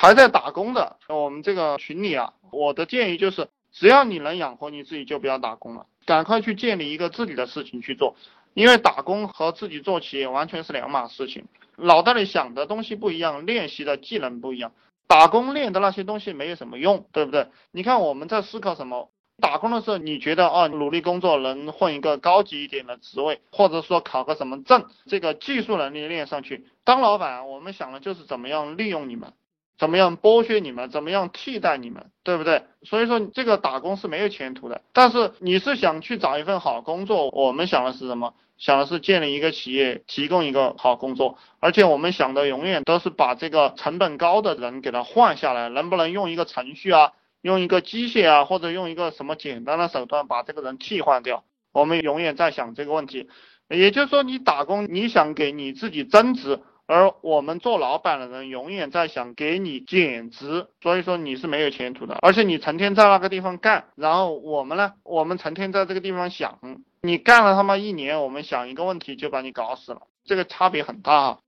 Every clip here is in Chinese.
还在打工的，我们这个群里啊，我的建议就是，只要你能养活你自己，就不要打工了，赶快去建立一个自己的事情去做，因为打工和自己做企业完全是两码事情，脑袋里想的东西不一样，练习的技能不一样。打工练的那些东西没有什么用，对不对？你看我们在思考什么？打工的时候，你觉得啊，努力工作能混一个高级一点的职位，或者说考个什么证，这个技术能力练上去。当老板，我们想的就是怎么样利用你们，怎么样剥削你们，怎么样替代你们，对不对？所以说这个打工是没有前途的。但是你是想去找一份好工作，我们想的是什么？想的是建立一个企业，提供一个好工作，而且我们想的永远都是把这个成本高的人给他换下来，能不能用一个程序啊，用一个机械啊，或者用一个什么简单的手段把这个人替换掉？我们永远在想这个问题。也就是说，你打工，你想给你自己增值，而我们做老板的人永远在想给你减值，所以说你是没有前途的。而且你成天在那个地方干，然后我们呢，我们成天在这个地方想。你干了他妈一年，我们想一个问题就把你搞死了，这个差别很大啊。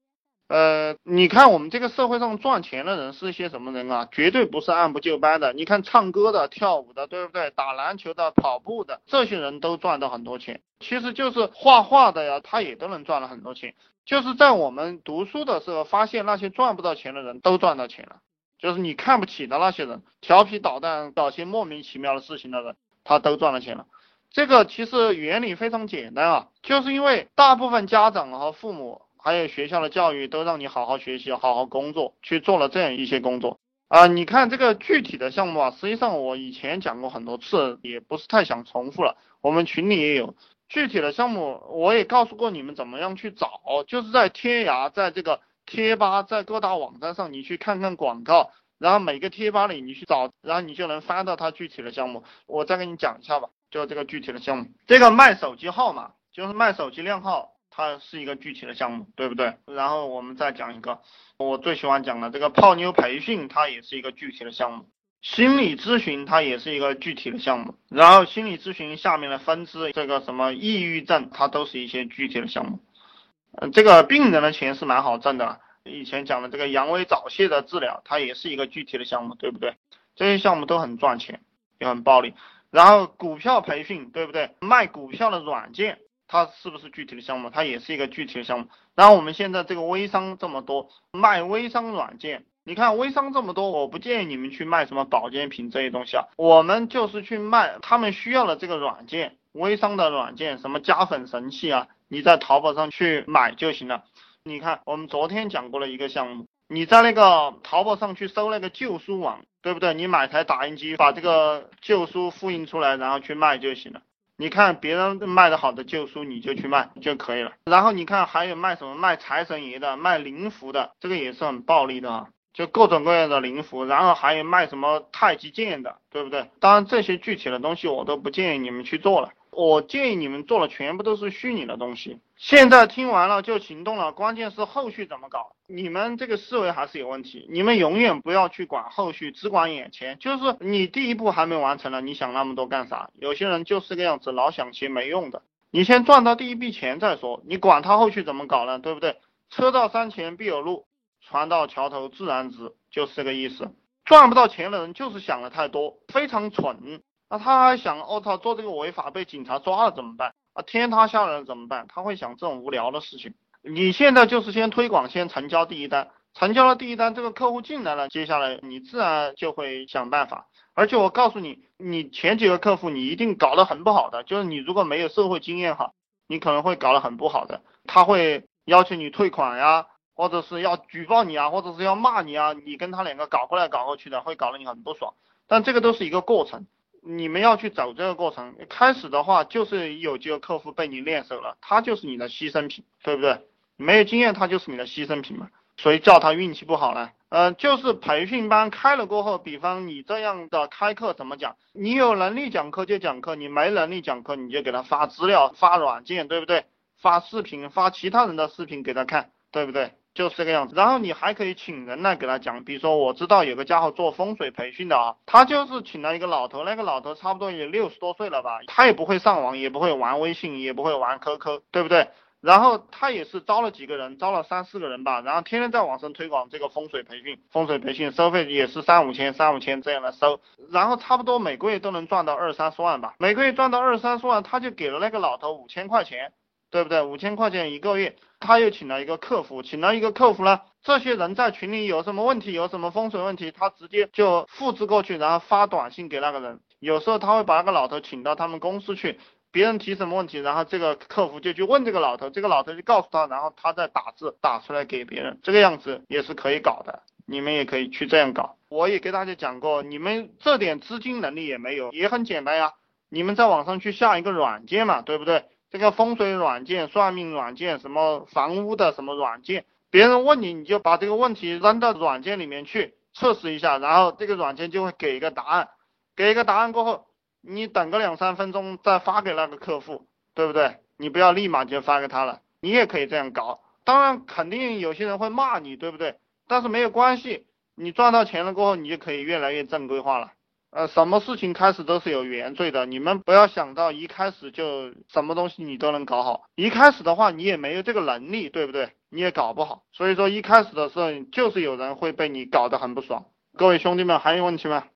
呃，你看我们这个社会上赚钱的人是一些什么人啊？绝对不是按部就班的。你看唱歌的、跳舞的，对不对？打篮球的、跑步的，这些人都赚到很多钱。其实就是画画的呀，他也都能赚了很多钱。就是在我们读书的时候，发现那些赚不到钱的人都赚到钱了。就是你看不起的那些人，调皮捣蛋、搞些莫名其妙的事情的人，他都赚了钱了。这个其实原理非常简单啊，就是因为大部分家长和父母，还有学校的教育都让你好好学习，好好工作，去做了这样一些工作啊。你看这个具体的项目啊，实际上我以前讲过很多次，也不是太想重复了。我们群里也有具体的项目，我也告诉过你们怎么样去找，就是在天涯，在这个贴吧，在各大网站上，你去看看广告，然后每个贴吧里你去找，然后你就能翻到它具体的项目。我再给你讲一下吧。就这个具体的项目，这个卖手机号码就是卖手机靓号，它是一个具体的项目，对不对？然后我们再讲一个，我最喜欢讲的这个泡妞培训，它也是一个具体的项目。心理咨询它也是一个具体的项目，然后心理咨询下面的分支，这个什么抑郁症，它都是一些具体的项目。嗯，这个病人的钱是蛮好挣的，以前讲的这个阳痿早泄的治疗，它也是一个具体的项目，对不对？这些项目都很赚钱，也很暴利。然后股票培训对不对？卖股票的软件，它是不是具体的项目？它也是一个具体的项目。然后我们现在这个微商这么多，卖微商软件，你看微商这么多，我不建议你们去卖什么保健品这些东西啊，我们就是去卖他们需要的这个软件，微商的软件，什么加粉神器啊，你在淘宝上去买就行了。你看我们昨天讲过了一个项目。你在那个淘宝上去搜那个旧书网，对不对？你买台打印机，把这个旧书复印出来，然后去卖就行了。你看别人卖的好的旧书，你就去卖就可以了。然后你看还有卖什么卖财神爷的，卖灵符的，这个也是很暴利的啊，就各种各样的灵符。然后还有卖什么太极剑的，对不对？当然这些具体的东西我都不建议你们去做了。我建议你们做的全部都是虚拟的东西。现在听完了就行动了，关键是后续怎么搞。你们这个思维还是有问题，你们永远不要去管后续，只管眼前。就是你第一步还没完成了，你想那么多干啥？有些人就是个样子，老想钱没用的。你先赚到第一笔钱再说，你管他后续怎么搞呢？对不对？车到山前必有路，船到桥头自然直，就是这个意思。赚不到钱的人就是想的太多，非常蠢。那他还想，我操，做这个违法被警察抓了怎么办？啊，天塌下来了怎么办？他会想这种无聊的事情。你现在就是先推广，先成交第一单，成交了第一单，这个客户进来了，接下来你自然就会想办法。而且我告诉你，你前几个客户你一定搞得很不好的，就是你如果没有社会经验哈，你可能会搞得很不好的。他会要求你退款呀，或者是要举报你啊，或者是要骂你啊，你跟他两个搞过来搞过去的，会搞得你很不爽。但这个都是一个过程。你们要去走这个过程，开始的话就是有几个客户被你练手了，他就是你的牺牲品，对不对？没有经验，他就是你的牺牲品嘛。所以叫他运气不好呢？呃，就是培训班开了过后，比方你这样的开课怎么讲？你有能力讲课就讲课，你没能力讲课你就给他发资料、发软件，对不对？发视频、发其他人的视频给他看，对不对？就是这个样子，然后你还可以请人来给他讲，比如说我知道有个家伙做风水培训的啊，他就是请了一个老头，那个老头差不多也六十多岁了吧，他也不会上网，也不会玩微信，也不会玩 QQ，对不对？然后他也是招了几个人，招了三四个人吧，然后天天在网上推广这个风水培训，风水培训收费也是三五千、三五千这样的收，然后差不多每个月都能赚到二三十万吧，每个月赚到二三十万，他就给了那个老头五千块钱，对不对？五千块钱一个月，他又请了一个客服，请了一个客服呢，这些人在群里有什么问题，有什么风水问题，他直接就复制过去，然后发短信给那个人，有时候他会把那个老头请到他们公司去。别人提什么问题，然后这个客服就去问这个老头，这个老头就告诉他，然后他再打字打出来给别人，这个样子也是可以搞的，你们也可以去这样搞。我也给大家讲过，你们这点资金能力也没有，也很简单呀，你们在网上去下一个软件嘛，对不对？这个风水软件、算命软件、什么房屋的什么软件，别人问你，你就把这个问题扔到软件里面去测试一下，然后这个软件就会给一个答案，给一个答案过后。你等个两三分钟再发给那个客户，对不对？你不要立马就发给他了，你也可以这样搞。当然，肯定有些人会骂你，对不对？但是没有关系，你赚到钱了过后，你就可以越来越正规化了。呃，什么事情开始都是有原罪的，你们不要想到一开始就什么东西你都能搞好。一开始的话，你也没有这个能力，对不对？你也搞不好。所以说，一开始的时候就是有人会被你搞得很不爽。各位兄弟们，还有问题吗？